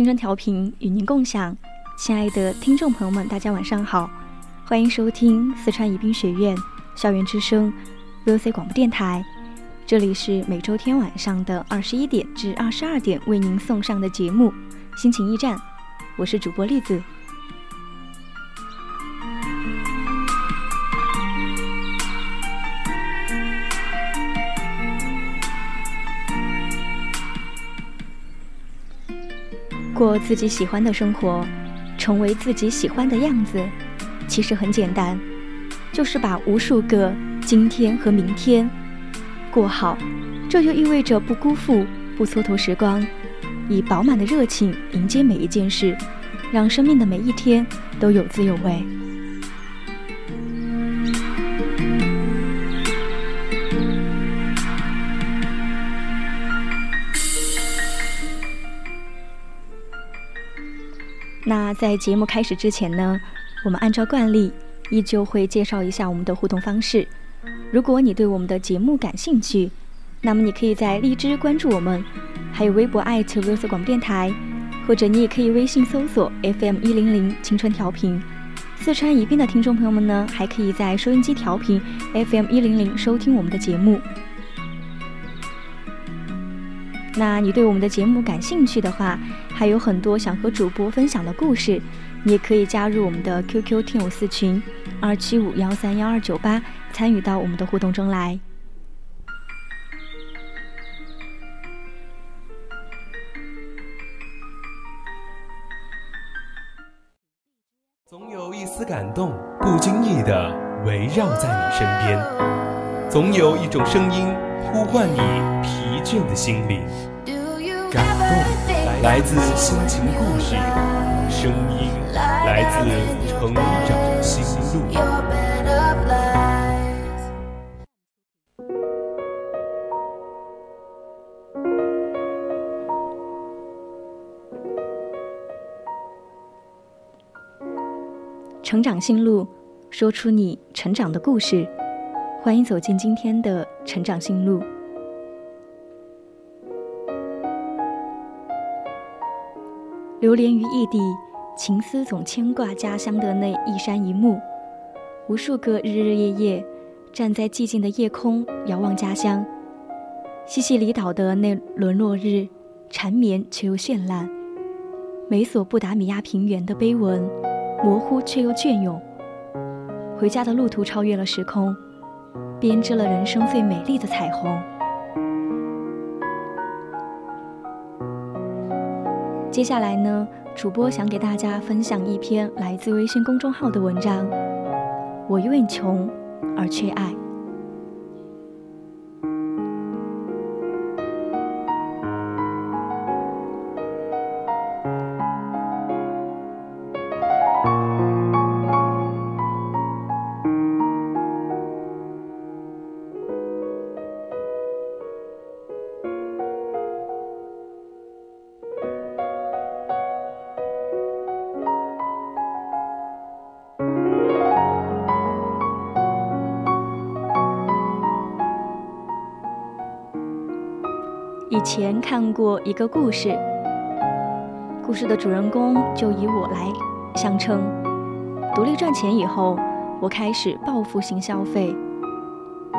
青春调频与您共享，亲爱的听众朋友们，大家晚上好，欢迎收听四川宜宾学院校园之声 VOC 广播电台，这里是每周天晚上的二十一点至二十二点为您送上的节目《心情驿站》，我是主播栗子。过自己喜欢的生活，成为自己喜欢的样子，其实很简单，就是把无数个今天和明天过好。这就意味着不辜负、不蹉跎时光，以饱满的热情迎接每一件事，让生命的每一天都有滋有味。那在节目开始之前呢，我们按照惯例，依旧会介绍一下我们的互动方式。如果你对我们的节目感兴趣，那么你可以在荔枝关注我们，还有微博艾特 v o 广播电台，或者你也可以微信搜索 FM 一零零青春调频。四川宜宾的听众朋友们呢，还可以在收音机调频 FM 一零零收听我们的节目。那你对我们的节目感兴趣的话，还有很多想和主播分享的故事，你也可以加入我们的 QQ 听友四群二七五幺三幺二九八，参与到我们的互动中来。总有一丝感动，不经意的围绕在你身边；总有一种声音呼唤你疲倦的心灵。感动来自心情故事，声音来自成长心路。成长心路，说出你成长的故事。欢迎走进今天的成长心路。流连于异地，情思总牵挂家乡的那一山一木。无数个日日夜夜，站在寂静的夜空，遥望家乡。西西里岛的那轮落日，缠绵却又绚烂。美索不达米亚平原的碑文，模糊却又隽永。回家的路途超越了时空，编织了人生最美丽的彩虹。接下来呢，主播想给大家分享一篇来自微信公众号的文章。我因为穷而缺爱。以前看过一个故事，故事的主人公就以我来相称。独立赚钱以后，我开始报复性消费，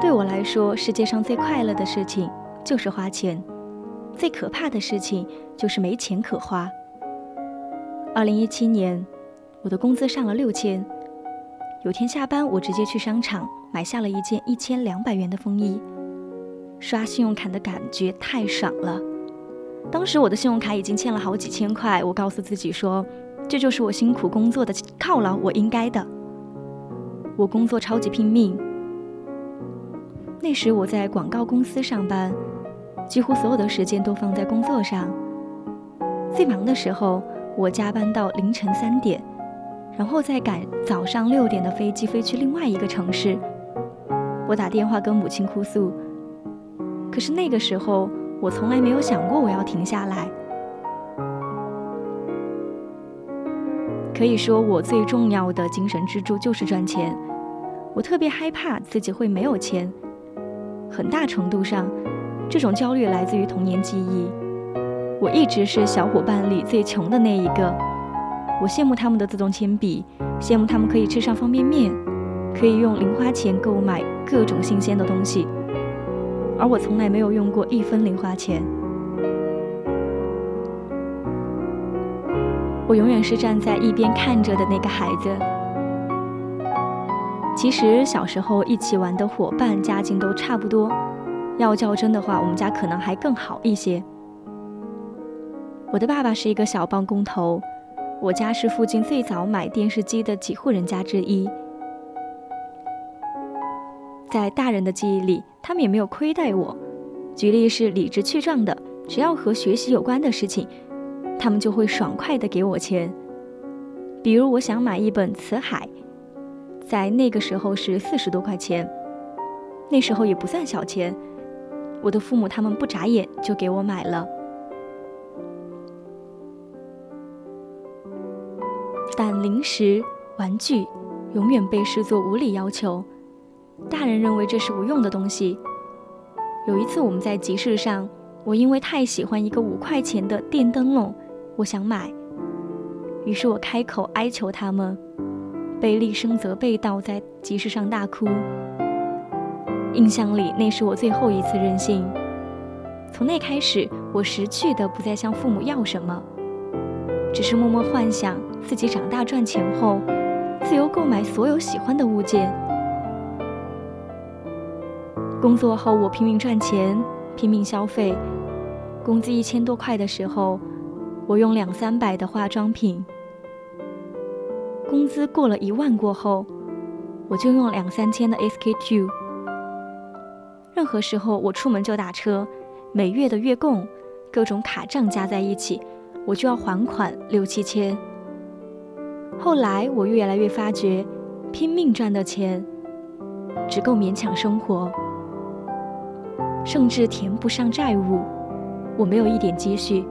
对我来说，世界上最快乐的事情就是花钱，最可怕的事情就是没钱可花。二零一七年，我的工资上了六千。有天下班，我直接去商场买下了一件一千两百元的风衣。刷信用卡的感觉太爽了。当时我的信用卡已经欠了好几千块，我告诉自己说，这就是我辛苦工作的犒劳，我应该的。我工作超级拼命。那时我在广告公司上班，几乎所有的时间都放在工作上。最忙的时候，我加班到凌晨三点，然后再赶早上六点的飞机飞去另外一个城市。我打电话跟母亲哭诉，可是那个时候我从来没有想过我要停下来。可以说，我最重要的精神支柱就是赚钱。我特别害怕自己会没有钱。很大程度上，这种焦虑来自于童年记忆。我一直是小伙伴里最穷的那一个。我羡慕他们的自动铅笔，羡慕他们可以吃上方便面，可以用零花钱购买各种新鲜的东西，而我从来没有用过一分零花钱。我永远是站在一边看着的那个孩子。其实小时候一起玩的伙伴家境都差不多，要较真的话，我们家可能还更好一些。我的爸爸是一个小帮工头，我家是附近最早买电视机的几户人家之一。在大人的记忆里，他们也没有亏待我。举例是理直气壮的，只要和学习有关的事情，他们就会爽快的给我钱。比如我想买一本《辞海》。在那个时候是四十多块钱，那时候也不算小钱。我的父母他们不眨眼就给我买了。但零食、玩具永远被视作无理要求，大人认为这是无用的东西。有一次我们在集市上，我因为太喜欢一个五块钱的电灯笼，我想买，于是我开口哀求他们。被厉声责备，倒在集市上大哭。印象里，那是我最后一次任性。从那开始，我识趣的不再向父母要什么，只是默默幻想自己长大赚钱后，自由购买所有喜欢的物件。工作后，我拼命赚钱，拼命消费。工资一千多块的时候，我用两三百的化妆品。工资过了一万过后，我就用两三千的 SK two。任何时候我出门就打车，每月的月供、各种卡账加在一起，我就要还款六七千。后来我越来越发觉，拼命赚的钱只够勉强生活，甚至填不上债务。我没有一点积蓄，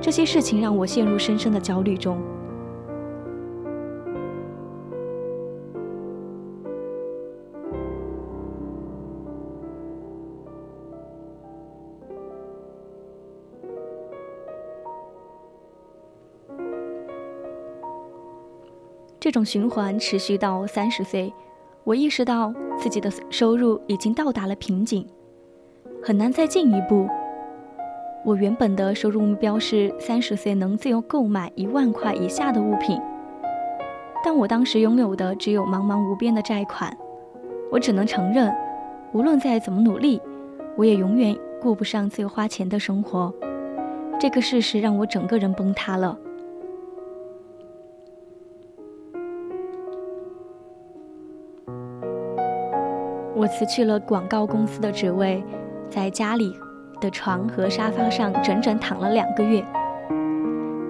这些事情让我陷入深深的焦虑中。这种循环持续到三十岁，我意识到自己的收入已经到达了瓶颈，很难再进一步。我原本的收入目标是三十岁能自由购买一万块以下的物品，但我当时拥有的只有茫茫无边的债款。我只能承认，无论再怎么努力，我也永远过不上自由花钱的生活。这个事实让我整个人崩塌了。我辞去了广告公司的职位，在家里的床和沙发上整整躺了两个月。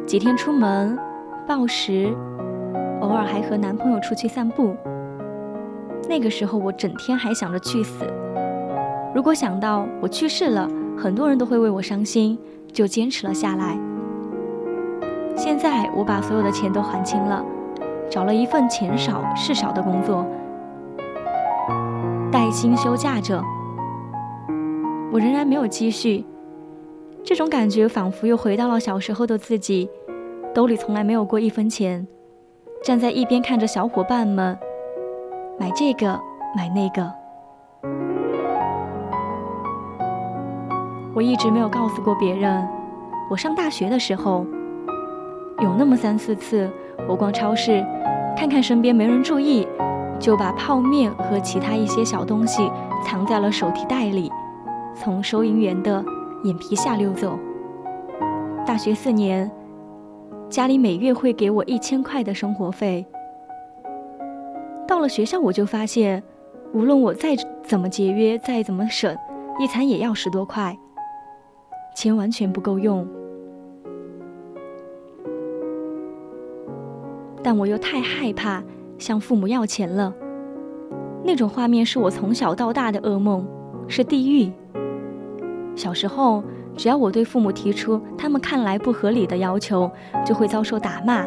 几天出门，暴食，偶尔还和男朋友出去散步。那个时候，我整天还想着去死。如果想到我去世了，很多人都会为我伤心，就坚持了下来。现在，我把所有的钱都还清了，找了一份钱少事少的工作。带薪休假着，我仍然没有积蓄。这种感觉仿佛又回到了小时候的自己。兜里从来没有过一分钱。站在一边看着小伙伴们。买这个买那个。我一直没有告诉过别人。我上大学的时候有那么三四次我逛超市看看身边没人注意就把泡面和其他一些小东西藏在了手提袋里。从收银员的眼皮下溜走。大学四年，家里每月会给我一千块的生活费。到了学校，我就发现，无论我再怎么节约，再怎么省，一餐也要十多块，钱完全不够用。但我又太害怕向父母要钱了，那种画面是我从小到大的噩梦，是地狱。小时候。只要我对父母提出他们看来不合理的要求，就会遭受打骂，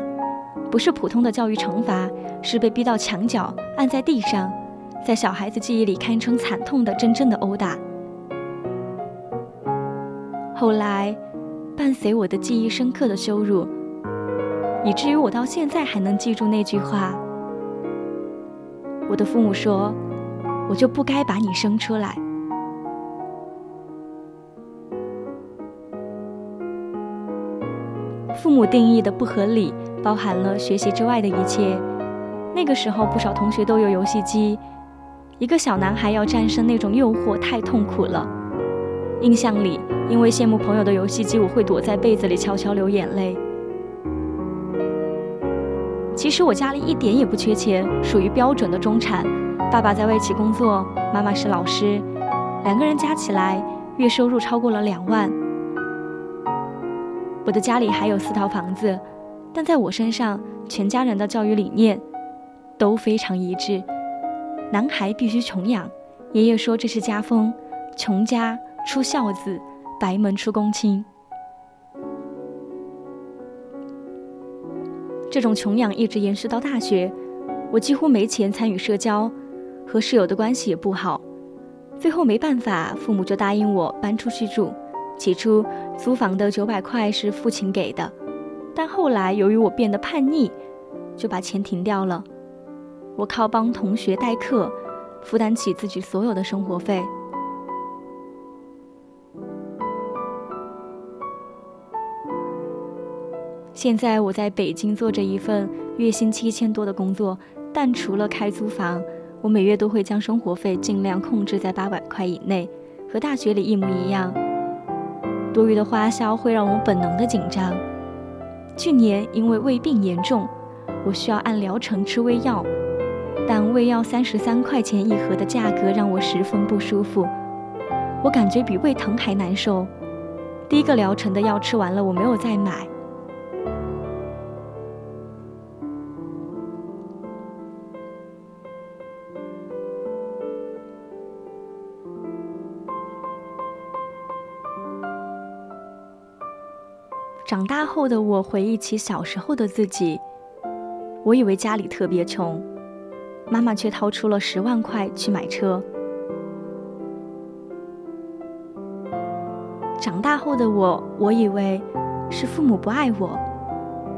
不是普通的教育惩罚，是被逼到墙角，按在地上，在小孩子记忆里堪称惨痛的真正的殴打。后来，伴随我的记忆深刻的羞辱，以至于我到现在还能记住那句话：我的父母说，我就不该把你生出来。父母定义的不合理，包含了学习之外的一切。那个时候，不少同学都有游戏机，一个小男孩要战胜那种诱惑太痛苦了。印象里，因为羡慕朋友的游戏机，我会躲在被子里悄悄流眼泪。其实我家里一点也不缺钱，属于标准的中产。爸爸在外企工作，妈妈是老师，两个人加起来月收入超过了两万。我的家里还有四套房子，但在我身上，全家人的教育理念都非常一致：男孩必须穷养。爷爷说这是家风，穷家出孝子，白门出公卿。这种穷养一直延续到大学，我几乎没钱参与社交，和室友的关系也不好。最后没办法，父母就答应我搬出去住。起初租房的九百块是父亲给的，但后来由于我变得叛逆，就把钱停掉了。我靠帮同学代课，负担起自己所有的生活费。现在我在北京做着一份月薪七千多的工作，但除了开租房，我每月都会将生活费尽量控制在八百块以内，和大学里一模一样。多余的花销会让我本能的紧张。去年因为胃病严重，我需要按疗程吃胃药，但胃药三十三块钱一盒的价格让我十分不舒服，我感觉比胃疼还难受。第一个疗程的药吃完了，我没有再买。长大后的我回忆起小时候的自己，我以为家里特别穷，妈妈却掏出了十万块去买车。长大后的我，我以为是父母不爱我，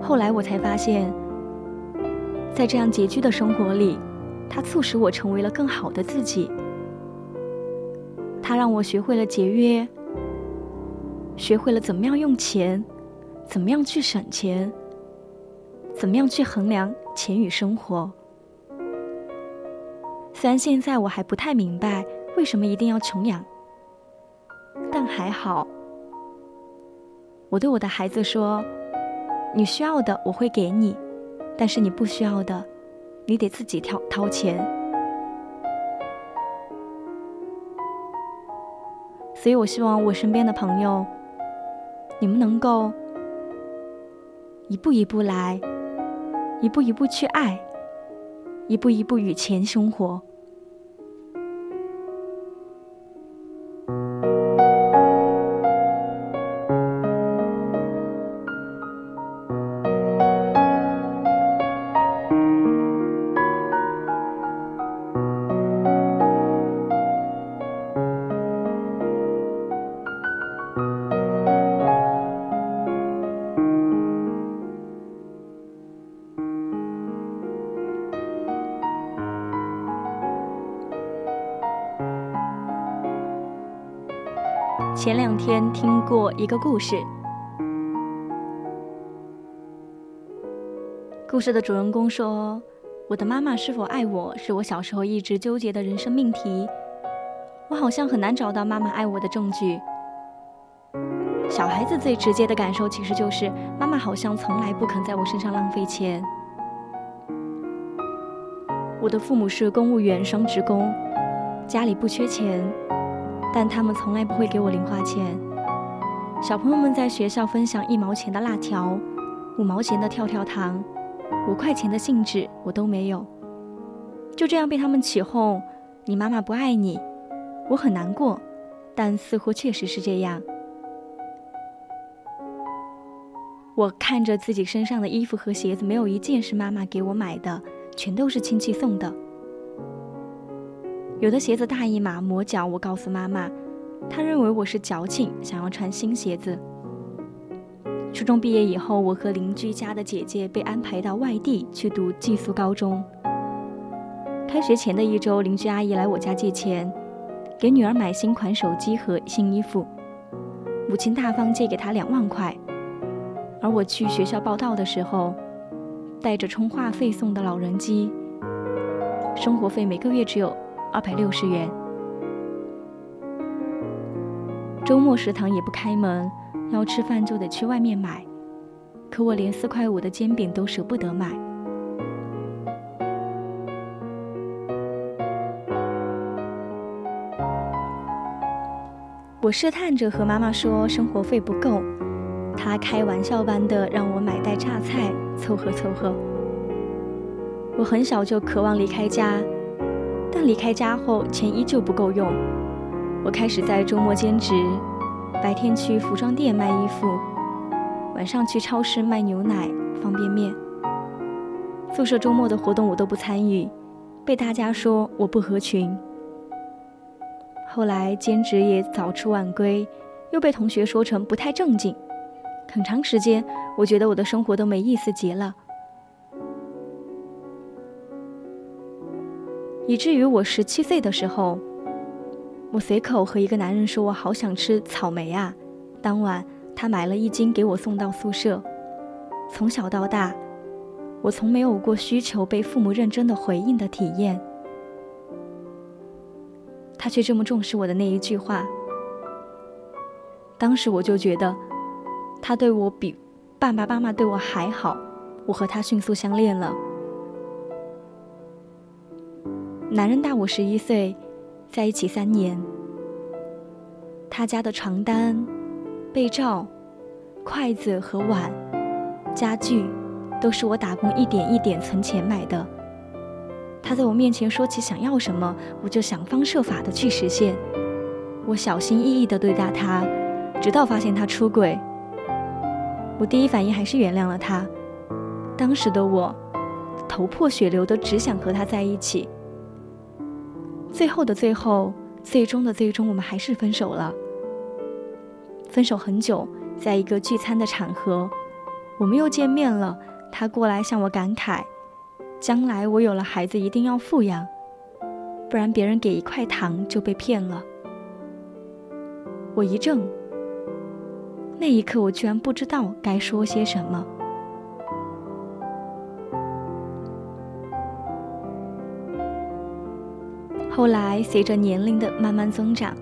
后来我才发现，在这样拮据的生活里，它促使我成为了更好的自己。它让我学会了节约，学会了怎么样用钱。怎么样去省钱？怎么样去衡量钱与生活？虽然现在我还不太明白为什么一定要穷养，但还好，我对我的孩子说：“你需要的我会给你，但是你不需要的，你得自己掏掏钱。”所以我希望我身边的朋友，你们能够。一步一步来，一步一步去爱，一步一步与钱生活。前两天听过一个故事，故事的主人公说：“我的妈妈是否爱我，是我小时候一直纠结的人生命题。我好像很难找到妈妈爱我的证据。小孩子最直接的感受其实就是，妈妈好像从来不肯在我身上浪费钱。我的父母是公务员双职工，家里不缺钱。”但他们从来不会给我零花钱。小朋友们在学校分享一毛钱的辣条、五毛钱的跳跳糖、五块钱的信纸，我都没有。就这样被他们起哄：“你妈妈不爱你。”我很难过，但似乎确实是这样。我看着自己身上的衣服和鞋子，没有一件是妈妈给我买的，全都是亲戚送的。有的鞋子大一码磨脚，我告诉妈妈，她认为我是矫情，想要穿新鞋子。初中毕业以后，我和邻居家的姐姐被安排到外地去读寄宿高中。开学前的一周，邻居阿姨来我家借钱，给女儿买新款手机和新衣服。母亲大方借给她两万块，而我去学校报到的时候，带着充话费送的老人机，生活费每个月只有。二百六十元。周末食堂也不开门，要吃饭就得去外面买。可我连四块五的煎饼都舍不得买。我试探着和妈妈说生活费不够，她开玩笑般的让我买袋榨菜凑合凑合。我很小就渴望离开家。但离开家后，钱依旧不够用。我开始在周末兼职，白天去服装店卖衣服，晚上去超市卖牛奶、方便面。宿舍周末的活动我都不参与，被大家说我不合群。后来兼职也早出晚归，又被同学说成不太正经。很长时间，我觉得我的生活都没意思极了。以至于我十七岁的时候，我随口和一个男人说：“我好想吃草莓啊！”当晚，他买了一斤给我送到宿舍。从小到大，我从没有过需求被父母认真的回应的体验。他却这么重视我的那一句话。当时我就觉得，他对我比爸爸妈妈对我还好。我和他迅速相恋了。男人大我十一岁，在一起三年。他家的床单、被罩、筷子和碗、家具，都是我打工一点一点存钱买的。他在我面前说起想要什么，我就想方设法的去实现。我小心翼翼的对待他，直到发现他出轨。我第一反应还是原谅了他。当时的我，头破血流的，只想和他在一起。最后的最后，最终的最终，我们还是分手了。分手很久，在一个聚餐的场合，我们又见面了。他过来向我感慨：将来我有了孩子，一定要富养，不然别人给一块糖就被骗了。我一怔，那一刻我居然不知道该说些什么。后来，随着年龄的慢慢增长，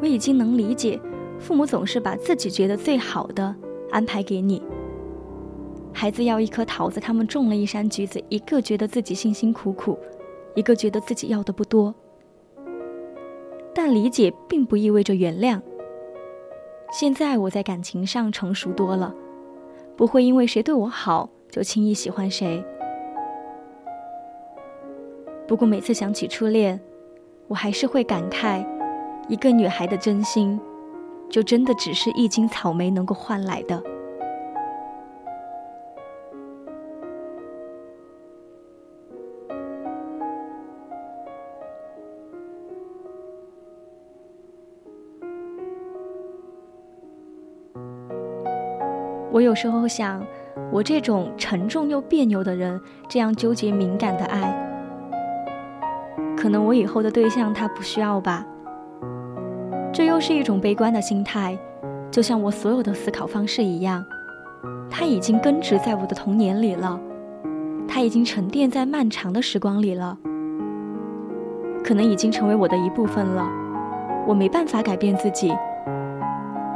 我已经能理解，父母总是把自己觉得最好的安排给你。孩子要一颗桃子，他们种了一山橘子，一个觉得自己辛辛苦苦，一个觉得自己要的不多。但理解并不意味着原谅。现在我在感情上成熟多了，不会因为谁对我好就轻易喜欢谁。不过每次想起初恋，我还是会感慨，一个女孩的真心，就真的只是一斤草莓能够换来的。我有时候想，我这种沉重又别扭的人，这样纠结敏感的爱。可能我以后的对象他不需要吧，这又是一种悲观的心态，就像我所有的思考方式一样，它已经根植在我的童年里了，它已经沉淀在漫长的时光里了，可能已经成为我的一部分了。我没办法改变自己，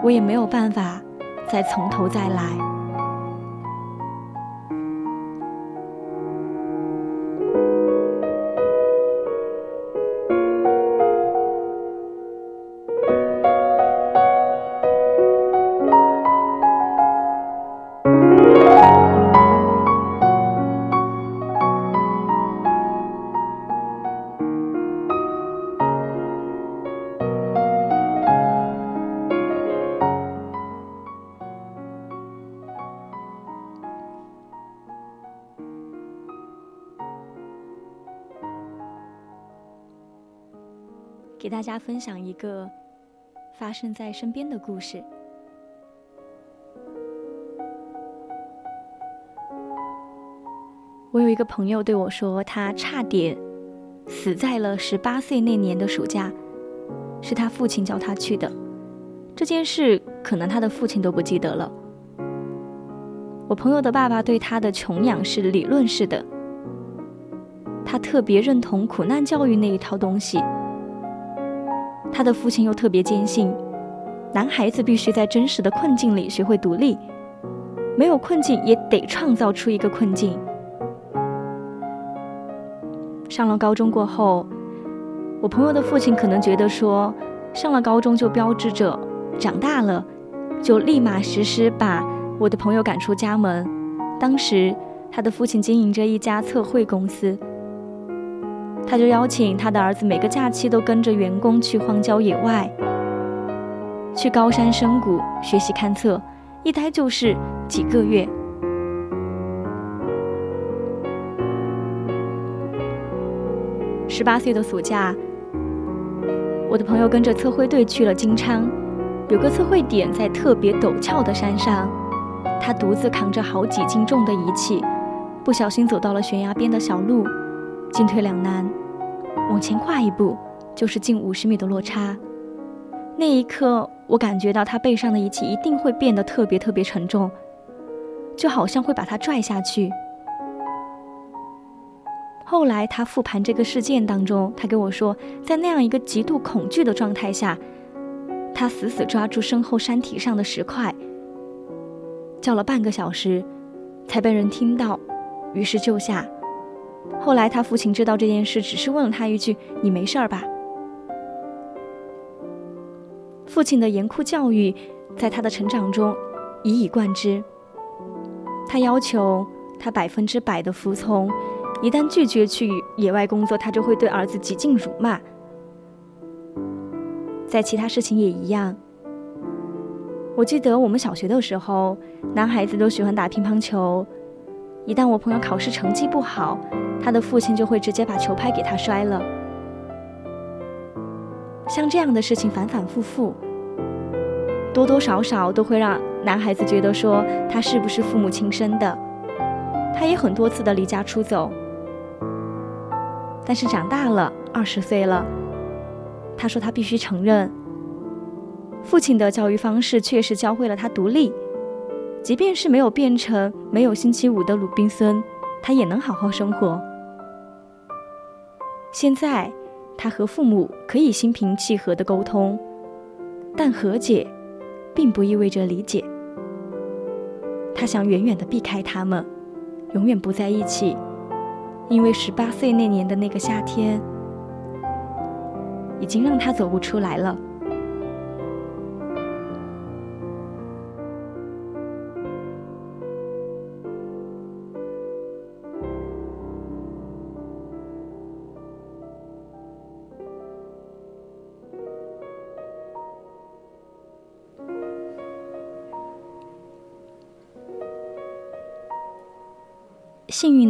我也没有办法再从头再来。给大家分享一个发生在身边的故事。我有一个朋友对我说，他差点死在了十八岁那年的暑假，是他父亲叫他去的。这件事可能他的父亲都不记得了。我朋友的爸爸对他的穷养是理论式的，他特别认同苦难教育那一套东西。他的父亲又特别坚信，男孩子必须在真实的困境里学会独立，没有困境也得创造出一个困境。上了高中过后，我朋友的父亲可能觉得说，上了高中就标志着长大了，就立马实施把我的朋友赶出家门。当时他的父亲经营着一家测绘公司。他就邀请他的儿子每个假期都跟着员工去荒郊野外，去高山深谷学习勘测，一待就是几个月。十八岁的暑假，我的朋友跟着测绘队去了金昌，有个测绘点在特别陡峭的山上，他独自扛着好几斤重的仪器，不小心走到了悬崖边的小路。进退两难，往前跨一步就是近五十米的落差。那一刻，我感觉到他背上的仪器一定会变得特别特别沉重，就好像会把他拽下去。后来他复盘这个事件当中，他跟我说，在那样一个极度恐惧的状态下，他死死抓住身后山体上的石块，叫了半个小时，才被人听到，于是救下。后来，他父亲知道这件事，只是问了他一句：“你没事儿吧？”父亲的严酷教育，在他的成长中一以贯之。他要求他百分之百的服从，一旦拒绝去野外工作，他就会对儿子极尽辱骂。在其他事情也一样。我记得我们小学的时候，男孩子都喜欢打乒乓球。一旦我朋友考试成绩不好，他的父亲就会直接把球拍给他摔了。像这样的事情反反复复，多多少少都会让男孩子觉得说他是不是父母亲生的。他也很多次的离家出走，但是长大了，二十岁了，他说他必须承认，父亲的教育方式确实教会了他独立。即便是没有变成没有星期五的鲁滨孙，他也能好好生活。现在，他和父母可以心平气和的沟通，但和解，并不意味着理解。他想远远的避开他们，永远不在一起，因为十八岁那年的那个夏天，已经让他走不出来了。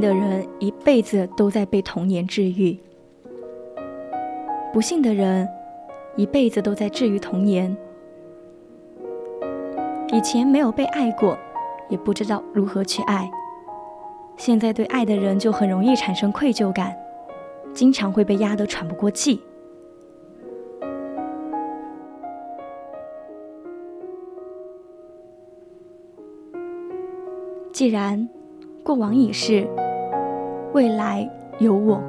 的人一辈子都在被童年治愈。不幸的人一辈子都在治愈童年。以前没有被爱过也不知道如何去爱。现在对爱的人就很容易产生愧疚感经常会被压得喘不过气。既然过往已逝未来有我。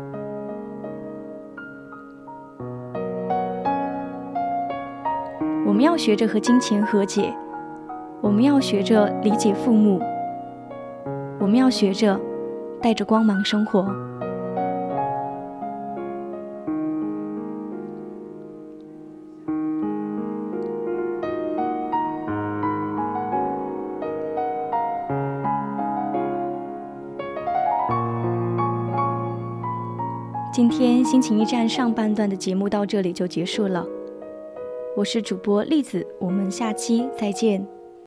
我们要学着和金钱和解，我们要学着理解父母，我们要学着带着光芒生活。心情驿站上半段的节目到这里就结束了。我是主播栗子，我们下期再见。